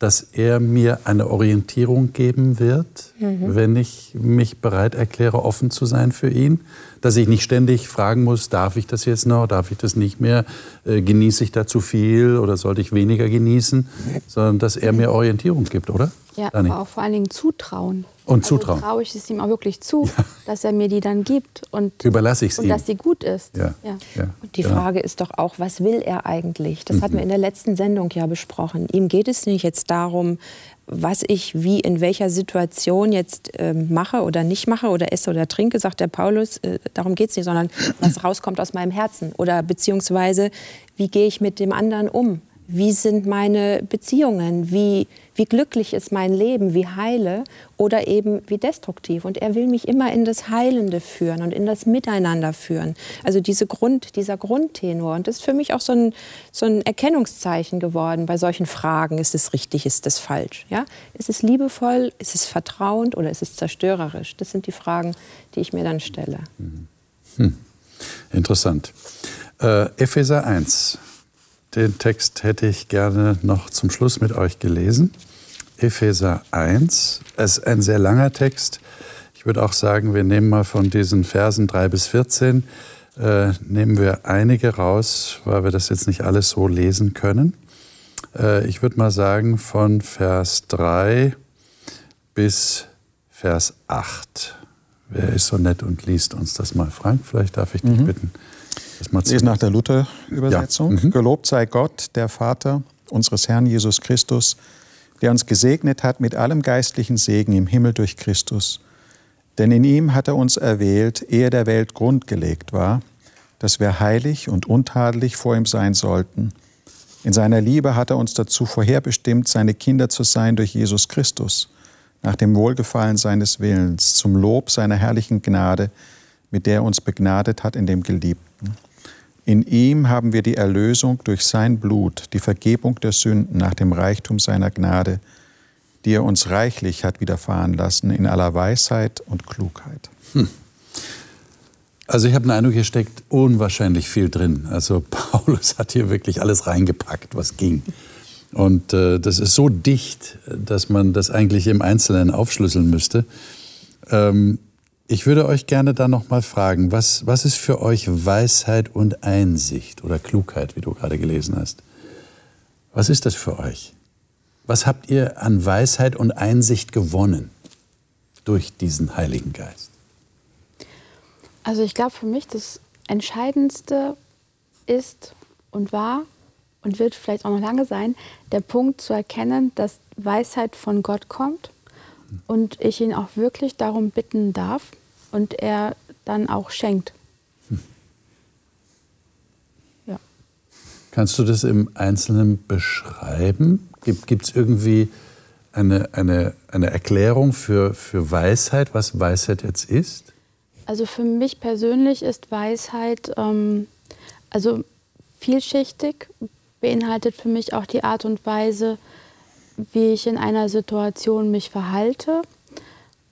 dass er mir eine Orientierung geben wird, mhm. wenn ich mich bereit erkläre, offen zu sein für ihn. Dass ich nicht ständig fragen muss, darf ich das jetzt noch, darf ich das nicht mehr, äh, genieße ich da zu viel oder sollte ich weniger genießen, sondern dass er mir Orientierung gibt, oder? Ja, Dani. aber auch vor allen Dingen Zutrauen. Und also Zutrauen. traue ich es ihm auch wirklich zu, ja. dass er mir die dann gibt und, Überlasse ich es und ihm. dass sie gut ist. Ja. ja. ja. Und die genau. Frage ist doch auch, was will er eigentlich? Das mhm. hatten wir in der letzten Sendung ja besprochen. Ihm geht es nicht jetzt darum, was ich wie in welcher Situation jetzt ähm, mache oder nicht mache oder esse oder trinke, sagt der Paulus, äh, darum geht es nicht, sondern was rauskommt aus meinem Herzen oder beziehungsweise wie gehe ich mit dem anderen um? Wie sind meine Beziehungen? Wie, wie glücklich ist mein Leben? Wie heile oder eben wie destruktiv? Und er will mich immer in das Heilende führen und in das Miteinander führen. Also diese Grund, dieser Grundtenor. Und das ist für mich auch so ein, so ein Erkennungszeichen geworden bei solchen Fragen. Ist es richtig, ist es falsch? Ja? Ist es liebevoll, ist es vertrauend oder ist es zerstörerisch? Das sind die Fragen, die ich mir dann stelle. Hm. Interessant. Äh, Epheser 1. Den Text hätte ich gerne noch zum Schluss mit euch gelesen. Epheser 1. Es ist ein sehr langer Text. Ich würde auch sagen, wir nehmen mal von diesen Versen 3 bis 14, äh, nehmen wir einige raus, weil wir das jetzt nicht alles so lesen können. Äh, ich würde mal sagen, von Vers 3 bis Vers 8. Wer ist so nett und liest uns das mal? Frank, vielleicht darf ich dich mhm. bitten. Ich lese nach der Luther-Übersetzung. Ja. Mhm. Gelobt sei Gott, der Vater unseres Herrn Jesus Christus, der uns gesegnet hat mit allem geistlichen Segen im Himmel durch Christus. Denn in ihm hat er uns erwählt, ehe der Welt Grund gelegt war, dass wir heilig und untadelig vor ihm sein sollten. In seiner Liebe hat er uns dazu vorherbestimmt, seine Kinder zu sein durch Jesus Christus, nach dem Wohlgefallen seines Willens, zum Lob seiner herrlichen Gnade, mit der er uns begnadet hat in dem Geliebten. In ihm haben wir die Erlösung durch sein Blut, die Vergebung der Sünden nach dem Reichtum seiner Gnade, die er uns reichlich hat widerfahren lassen in aller Weisheit und Klugheit. Hm. Also ich habe den Eindruck, hier steckt unwahrscheinlich viel drin. Also Paulus hat hier wirklich alles reingepackt, was ging. Und äh, das ist so dicht, dass man das eigentlich im Einzelnen aufschlüsseln müsste. Ähm, ich würde euch gerne da noch mal fragen, was, was ist für euch Weisheit und Einsicht oder Klugheit, wie du gerade gelesen hast? Was ist das für euch? Was habt ihr an Weisheit und Einsicht gewonnen durch diesen Heiligen Geist? Also ich glaube für mich das Entscheidendste ist und war und wird vielleicht auch noch lange sein, der Punkt zu erkennen, dass Weisheit von Gott kommt und ich ihn auch wirklich darum bitten darf und er dann auch schenkt. Hm. Ja. Kannst du das im Einzelnen beschreiben? Gibt es irgendwie eine, eine, eine Erklärung für, für Weisheit, was Weisheit jetzt ist? Also für mich persönlich ist Weisheit ähm, also vielschichtig, beinhaltet für mich auch die Art und Weise, wie ich in einer Situation mich verhalte,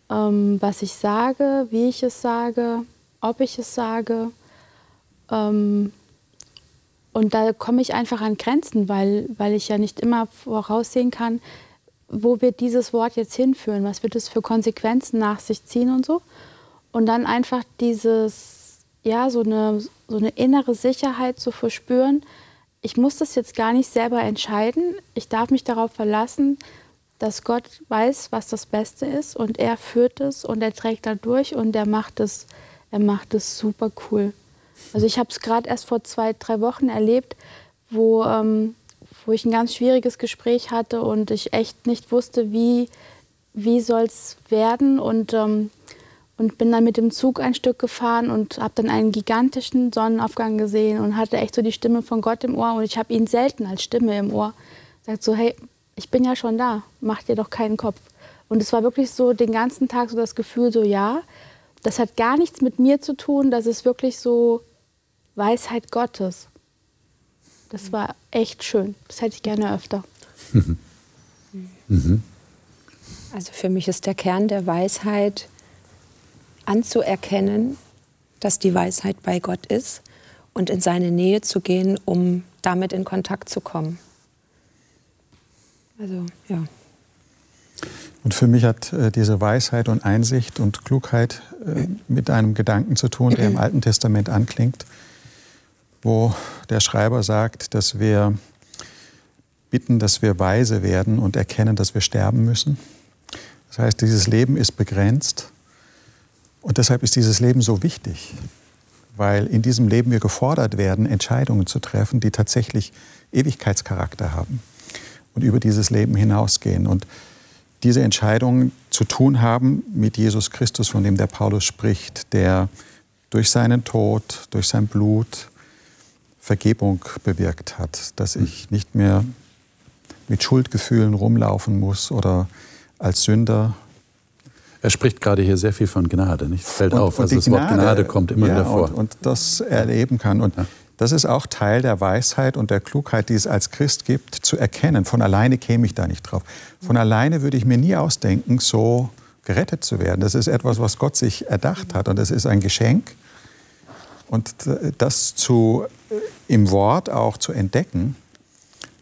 ähm, was ich sage, wie ich es sage, ob ich es sage. Ähm, und da komme ich einfach an Grenzen, weil, weil ich ja nicht immer voraussehen kann, wo wird dieses Wort jetzt hinführen, was wird es für Konsequenzen nach sich ziehen und so. Und dann einfach dieses, ja, so eine, so eine innere Sicherheit zu verspüren, ich muss das jetzt gar nicht selber entscheiden. Ich darf mich darauf verlassen, dass Gott weiß, was das Beste ist und er führt es und er trägt da durch und er macht es, er macht es super cool. Also ich habe es gerade erst vor zwei, drei Wochen erlebt, wo, ähm, wo ich ein ganz schwieriges Gespräch hatte und ich echt nicht wusste, wie, wie soll es werden und ähm, und bin dann mit dem Zug ein Stück gefahren und habe dann einen gigantischen Sonnenaufgang gesehen und hatte echt so die Stimme von Gott im Ohr und ich habe ihn selten als Stimme im Ohr. Sagt so, hey, ich bin ja schon da, mach dir doch keinen Kopf. Und es war wirklich so den ganzen Tag so das Gefühl, so ja, das hat gar nichts mit mir zu tun, das ist wirklich so Weisheit Gottes. Das war echt schön. Das hätte ich gerne öfter. Mhm. Also für mich ist der Kern der Weisheit, anzuerkennen, dass die Weisheit bei Gott ist und in seine Nähe zu gehen, um damit in Kontakt zu kommen. Also, ja. Und für mich hat äh, diese Weisheit und Einsicht und Klugheit äh, mit einem Gedanken zu tun, der im Alten Testament anklingt, wo der Schreiber sagt, dass wir bitten, dass wir weise werden und erkennen, dass wir sterben müssen. Das heißt, dieses Leben ist begrenzt und deshalb ist dieses Leben so wichtig, weil in diesem Leben wir gefordert werden, Entscheidungen zu treffen, die tatsächlich Ewigkeitscharakter haben und über dieses Leben hinausgehen. Und diese Entscheidungen zu tun haben mit Jesus Christus, von dem der Paulus spricht, der durch seinen Tod, durch sein Blut Vergebung bewirkt hat, dass ich nicht mehr mit Schuldgefühlen rumlaufen muss oder als Sünder. Er spricht gerade hier sehr viel von Gnade, nicht? Fällt und, auf. Und also das Gnade, Wort Gnade kommt immer ja, wieder vor. Und, und das erleben kann. Und ja. das ist auch Teil der Weisheit und der Klugheit, die es als Christ gibt, zu erkennen. Von alleine käme ich da nicht drauf. Von alleine würde ich mir nie ausdenken, so gerettet zu werden. Das ist etwas, was Gott sich erdacht hat und das ist ein Geschenk. Und das zu, äh, im Wort auch zu entdecken,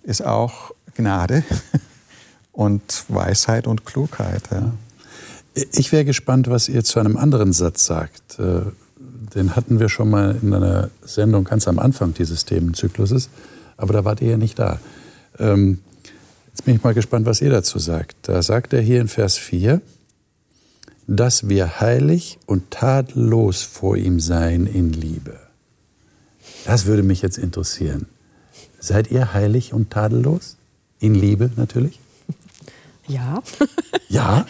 ist auch Gnade und Weisheit und Klugheit. Ja. Ich wäre gespannt, was ihr zu einem anderen Satz sagt. Äh, den hatten wir schon mal in einer Sendung ganz am Anfang dieses Themenzykluses, aber da wart ihr ja nicht da. Ähm, jetzt bin ich mal gespannt, was ihr dazu sagt. Da sagt er hier in Vers 4, dass wir heilig und tadellos vor ihm seien in Liebe. Das würde mich jetzt interessieren. Seid ihr heilig und tadellos? In Liebe natürlich? Ja. Ja?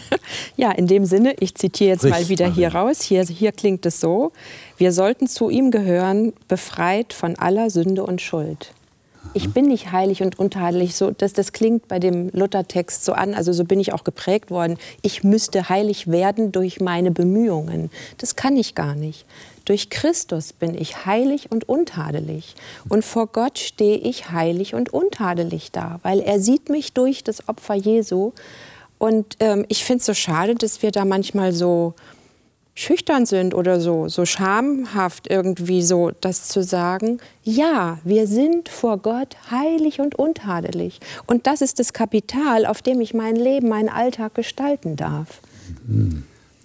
ja, in dem Sinne, ich zitiere jetzt Richtig, mal wieder hier raus. Hier, hier klingt es so: Wir sollten zu ihm gehören, befreit von aller Sünde und Schuld. Ich bin nicht heilig und untadelig. So, das, das klingt bei dem Luthertext so an. Also so bin ich auch geprägt worden. Ich müsste heilig werden durch meine Bemühungen. Das kann ich gar nicht. Durch Christus bin ich heilig und untadelig. Und vor Gott stehe ich heilig und untadelig da, weil er sieht mich durch das Opfer Jesu. Und ähm, ich finde es so schade, dass wir da manchmal so schüchtern sind oder so, so schamhaft irgendwie so das zu sagen, ja, wir sind vor Gott heilig und untadelig. Und das ist das Kapital, auf dem ich mein Leben, meinen Alltag gestalten darf.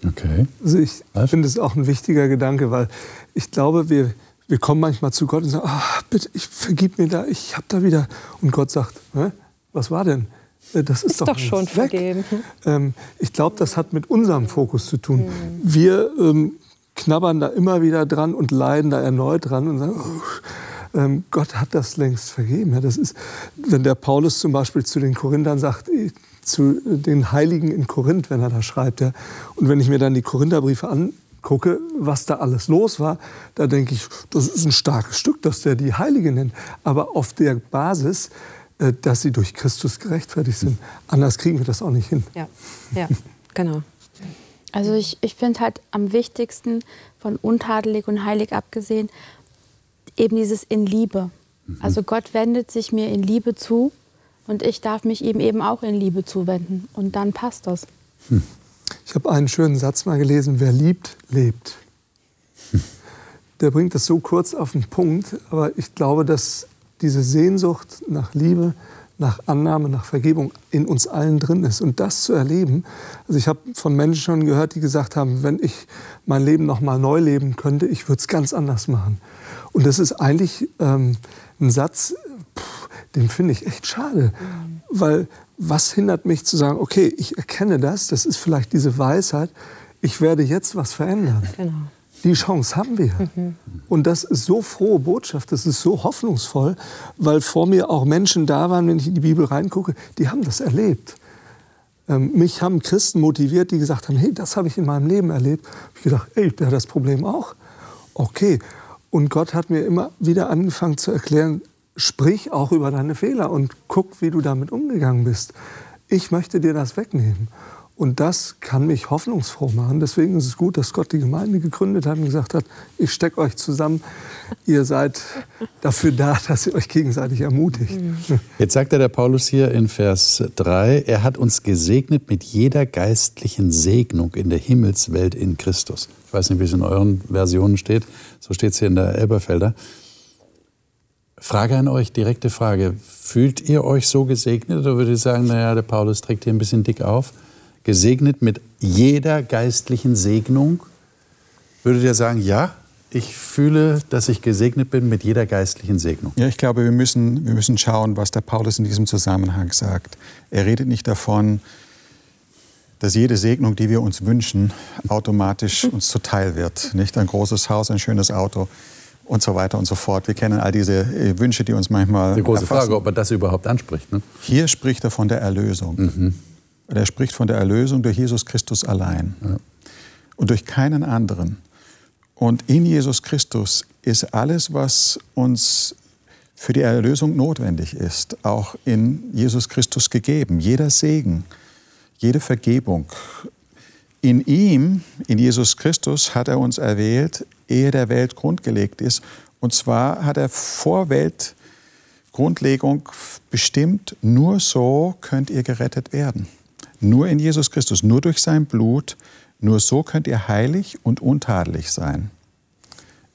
Okay. Also ich finde es auch ein wichtiger Gedanke, weil ich glaube, wir, wir kommen manchmal zu Gott und sagen, oh, bitte, ich vergib mir da, ich habe da wieder. Und Gott sagt, was war denn? Äh, das ist, ist doch, doch schon weg. vergeben. Ähm, ich glaube, das hat mit unserem Fokus zu tun. Mhm. Wir ähm, knabbern da immer wieder dran und leiden da erneut dran und sagen, oh, ähm, Gott hat das längst vergeben. Ja, das ist, wenn der Paulus zum Beispiel zu den Korinthern sagt, zu den Heiligen in Korinth, wenn er da schreibt, ja, und wenn ich mir dann die Korintherbriefe angucke, was da alles los war, da denke ich, das ist ein starkes Stück, dass der die Heiligen nennt. Aber auf der Basis äh, dass sie durch Christus gerechtfertigt sind. Anders kriegen wir das auch nicht hin. Ja, ja genau. Also ich, ich finde halt am wichtigsten von untadelig und heilig abgesehen eben dieses in Liebe. Mhm. Also Gott wendet sich mir in Liebe zu und ich darf mich ihm eben auch in Liebe zuwenden und dann passt das. Hm. Ich habe einen schönen Satz mal gelesen, wer liebt, lebt. Der bringt das so kurz auf den Punkt, aber ich glaube, dass diese Sehnsucht nach Liebe, nach Annahme, nach Vergebung in uns allen drin ist. Und das zu erleben, also ich habe von Menschen schon gehört, die gesagt haben, wenn ich mein Leben noch mal neu leben könnte, ich würde es ganz anders machen. Und das ist eigentlich ähm, ein Satz, den finde ich echt schade, mhm. weil was hindert mich zu sagen, okay, ich erkenne das, das ist vielleicht diese Weisheit, ich werde jetzt was verändern. Genau. Die Chance haben wir. Mhm. Und das ist so frohe Botschaft, das ist so hoffnungsvoll, weil vor mir auch Menschen da waren, wenn ich in die Bibel reingucke, die haben das erlebt. Ähm, mich haben Christen motiviert, die gesagt haben, hey, das habe ich in meinem Leben erlebt. Ich gedacht, ey, der hat das Problem auch. Okay. Und Gott hat mir immer wieder angefangen zu erklären, sprich auch über deine Fehler und guck, wie du damit umgegangen bist. Ich möchte dir das wegnehmen. Und das kann mich hoffnungsfroh machen. Deswegen ist es gut, dass Gott die Gemeinde gegründet hat und gesagt hat, ich stecke euch zusammen. Ihr seid dafür da, dass ihr euch gegenseitig ermutigt. Jetzt sagt er der Paulus hier in Vers 3, er hat uns gesegnet mit jeder geistlichen Segnung in der Himmelswelt in Christus. Ich weiß nicht, wie es in euren Versionen steht. So steht es hier in der Elberfelder. Frage an euch, direkte Frage. Fühlt ihr euch so gesegnet oder würdet ihr sagen, naja, der Paulus trägt hier ein bisschen dick auf? gesegnet mit jeder geistlichen Segnung? Würdet ihr sagen, ja? ich fühle, dass ich gesegnet bin mit jeder geistlichen Segnung. Ja, ich glaube, wir müssen, wir müssen schauen, was der Paulus in diesem Zusammenhang sagt. Er redet nicht davon, dass jede Segnung, die wir uns wünschen, automatisch uns zuteil wird. Nicht ein großes Haus, ein schönes Auto und so weiter und so fort. Wir kennen all diese äh, Wünsche, die uns manchmal. Die große erfassen. Frage, ob er das überhaupt anspricht. Ne? Hier spricht er von der Erlösung. Mhm. Er spricht von der Erlösung durch Jesus Christus allein ja. und durch keinen anderen. Und in Jesus Christus ist alles, was uns für die Erlösung notwendig ist, auch in Jesus Christus gegeben. Jeder Segen, jede Vergebung. In ihm, in Jesus Christus, hat er uns erwählt, ehe der Welt grundgelegt ist. Und zwar hat er vor Weltgrundlegung bestimmt, nur so könnt ihr gerettet werden. Nur in Jesus Christus, nur durch sein Blut, nur so könnt ihr heilig und untadelig sein.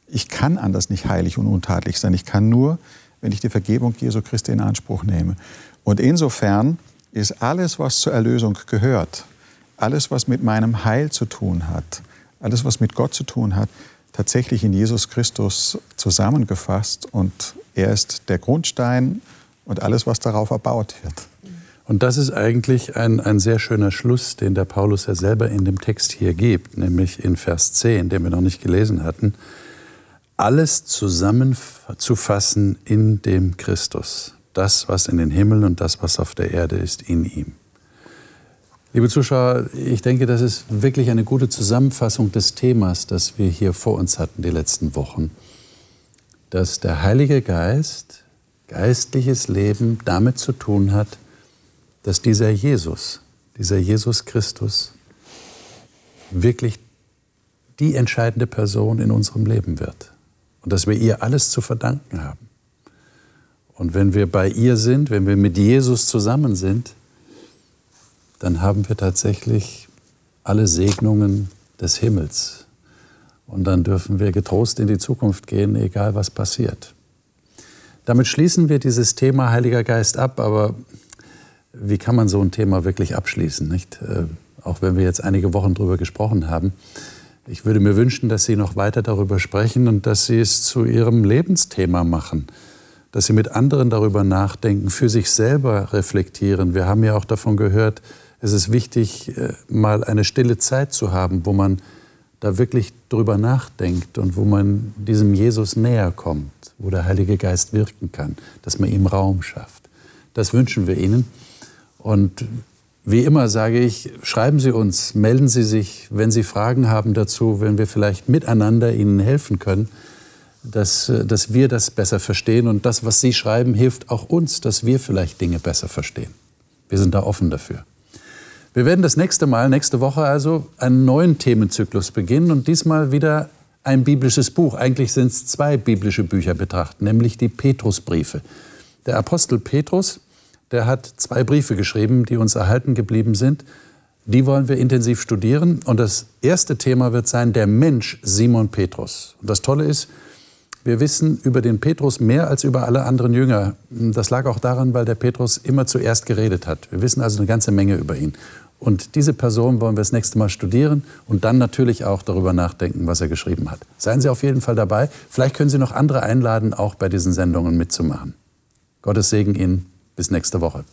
Ich kann anders nicht heilig und untadelig sein. Ich kann nur, wenn ich die Vergebung Jesu Christi in Anspruch nehme. Und insofern ist alles, was zur Erlösung gehört, alles, was mit meinem Heil zu tun hat, alles, was mit Gott zu tun hat, tatsächlich in Jesus Christus zusammengefasst. Und er ist der Grundstein und alles, was darauf erbaut wird. Und das ist eigentlich ein, ein sehr schöner Schluss, den der Paulus ja selber in dem Text hier gibt, nämlich in Vers 10, den wir noch nicht gelesen hatten. Alles zusammenzufassen in dem Christus. Das, was in den Himmel und das, was auf der Erde ist, in ihm. Liebe Zuschauer, ich denke, das ist wirklich eine gute Zusammenfassung des Themas, das wir hier vor uns hatten die letzten Wochen. Dass der Heilige Geist geistliches Leben damit zu tun hat, dass dieser Jesus, dieser Jesus Christus wirklich die entscheidende Person in unserem Leben wird und dass wir ihr alles zu verdanken haben. Und wenn wir bei ihr sind, wenn wir mit Jesus zusammen sind, dann haben wir tatsächlich alle Segnungen des Himmels. Und dann dürfen wir getrost in die Zukunft gehen, egal was passiert. Damit schließen wir dieses Thema Heiliger Geist ab, aber wie kann man so ein Thema wirklich abschließen, nicht? Äh, auch wenn wir jetzt einige Wochen darüber gesprochen haben. Ich würde mir wünschen, dass Sie noch weiter darüber sprechen und dass Sie es zu Ihrem Lebensthema machen, dass Sie mit anderen darüber nachdenken, für sich selber reflektieren. Wir haben ja auch davon gehört, es ist wichtig, äh, mal eine stille Zeit zu haben, wo man da wirklich drüber nachdenkt und wo man diesem Jesus näher kommt, wo der Heilige Geist wirken kann, dass man ihm Raum schafft. Das wünschen wir Ihnen. Und wie immer sage ich, schreiben Sie uns, melden Sie sich, wenn Sie Fragen haben dazu, wenn wir vielleicht miteinander Ihnen helfen können, dass, dass wir das besser verstehen. Und das, was Sie schreiben, hilft auch uns, dass wir vielleicht Dinge besser verstehen. Wir sind da offen dafür. Wir werden das nächste Mal, nächste Woche also, einen neuen Themenzyklus beginnen und diesmal wieder ein biblisches Buch. Eigentlich sind es zwei biblische Bücher betrachten, nämlich die Petrusbriefe. Der Apostel Petrus der hat zwei Briefe geschrieben, die uns erhalten geblieben sind. Die wollen wir intensiv studieren. Und das erste Thema wird sein der Mensch Simon Petrus. Und das Tolle ist, wir wissen über den Petrus mehr als über alle anderen Jünger. Das lag auch daran, weil der Petrus immer zuerst geredet hat. Wir wissen also eine ganze Menge über ihn. Und diese Person wollen wir das nächste Mal studieren und dann natürlich auch darüber nachdenken, was er geschrieben hat. Seien Sie auf jeden Fall dabei. Vielleicht können Sie noch andere einladen, auch bei diesen Sendungen mitzumachen. Gottes Segen Ihnen. Bis nächste Woche.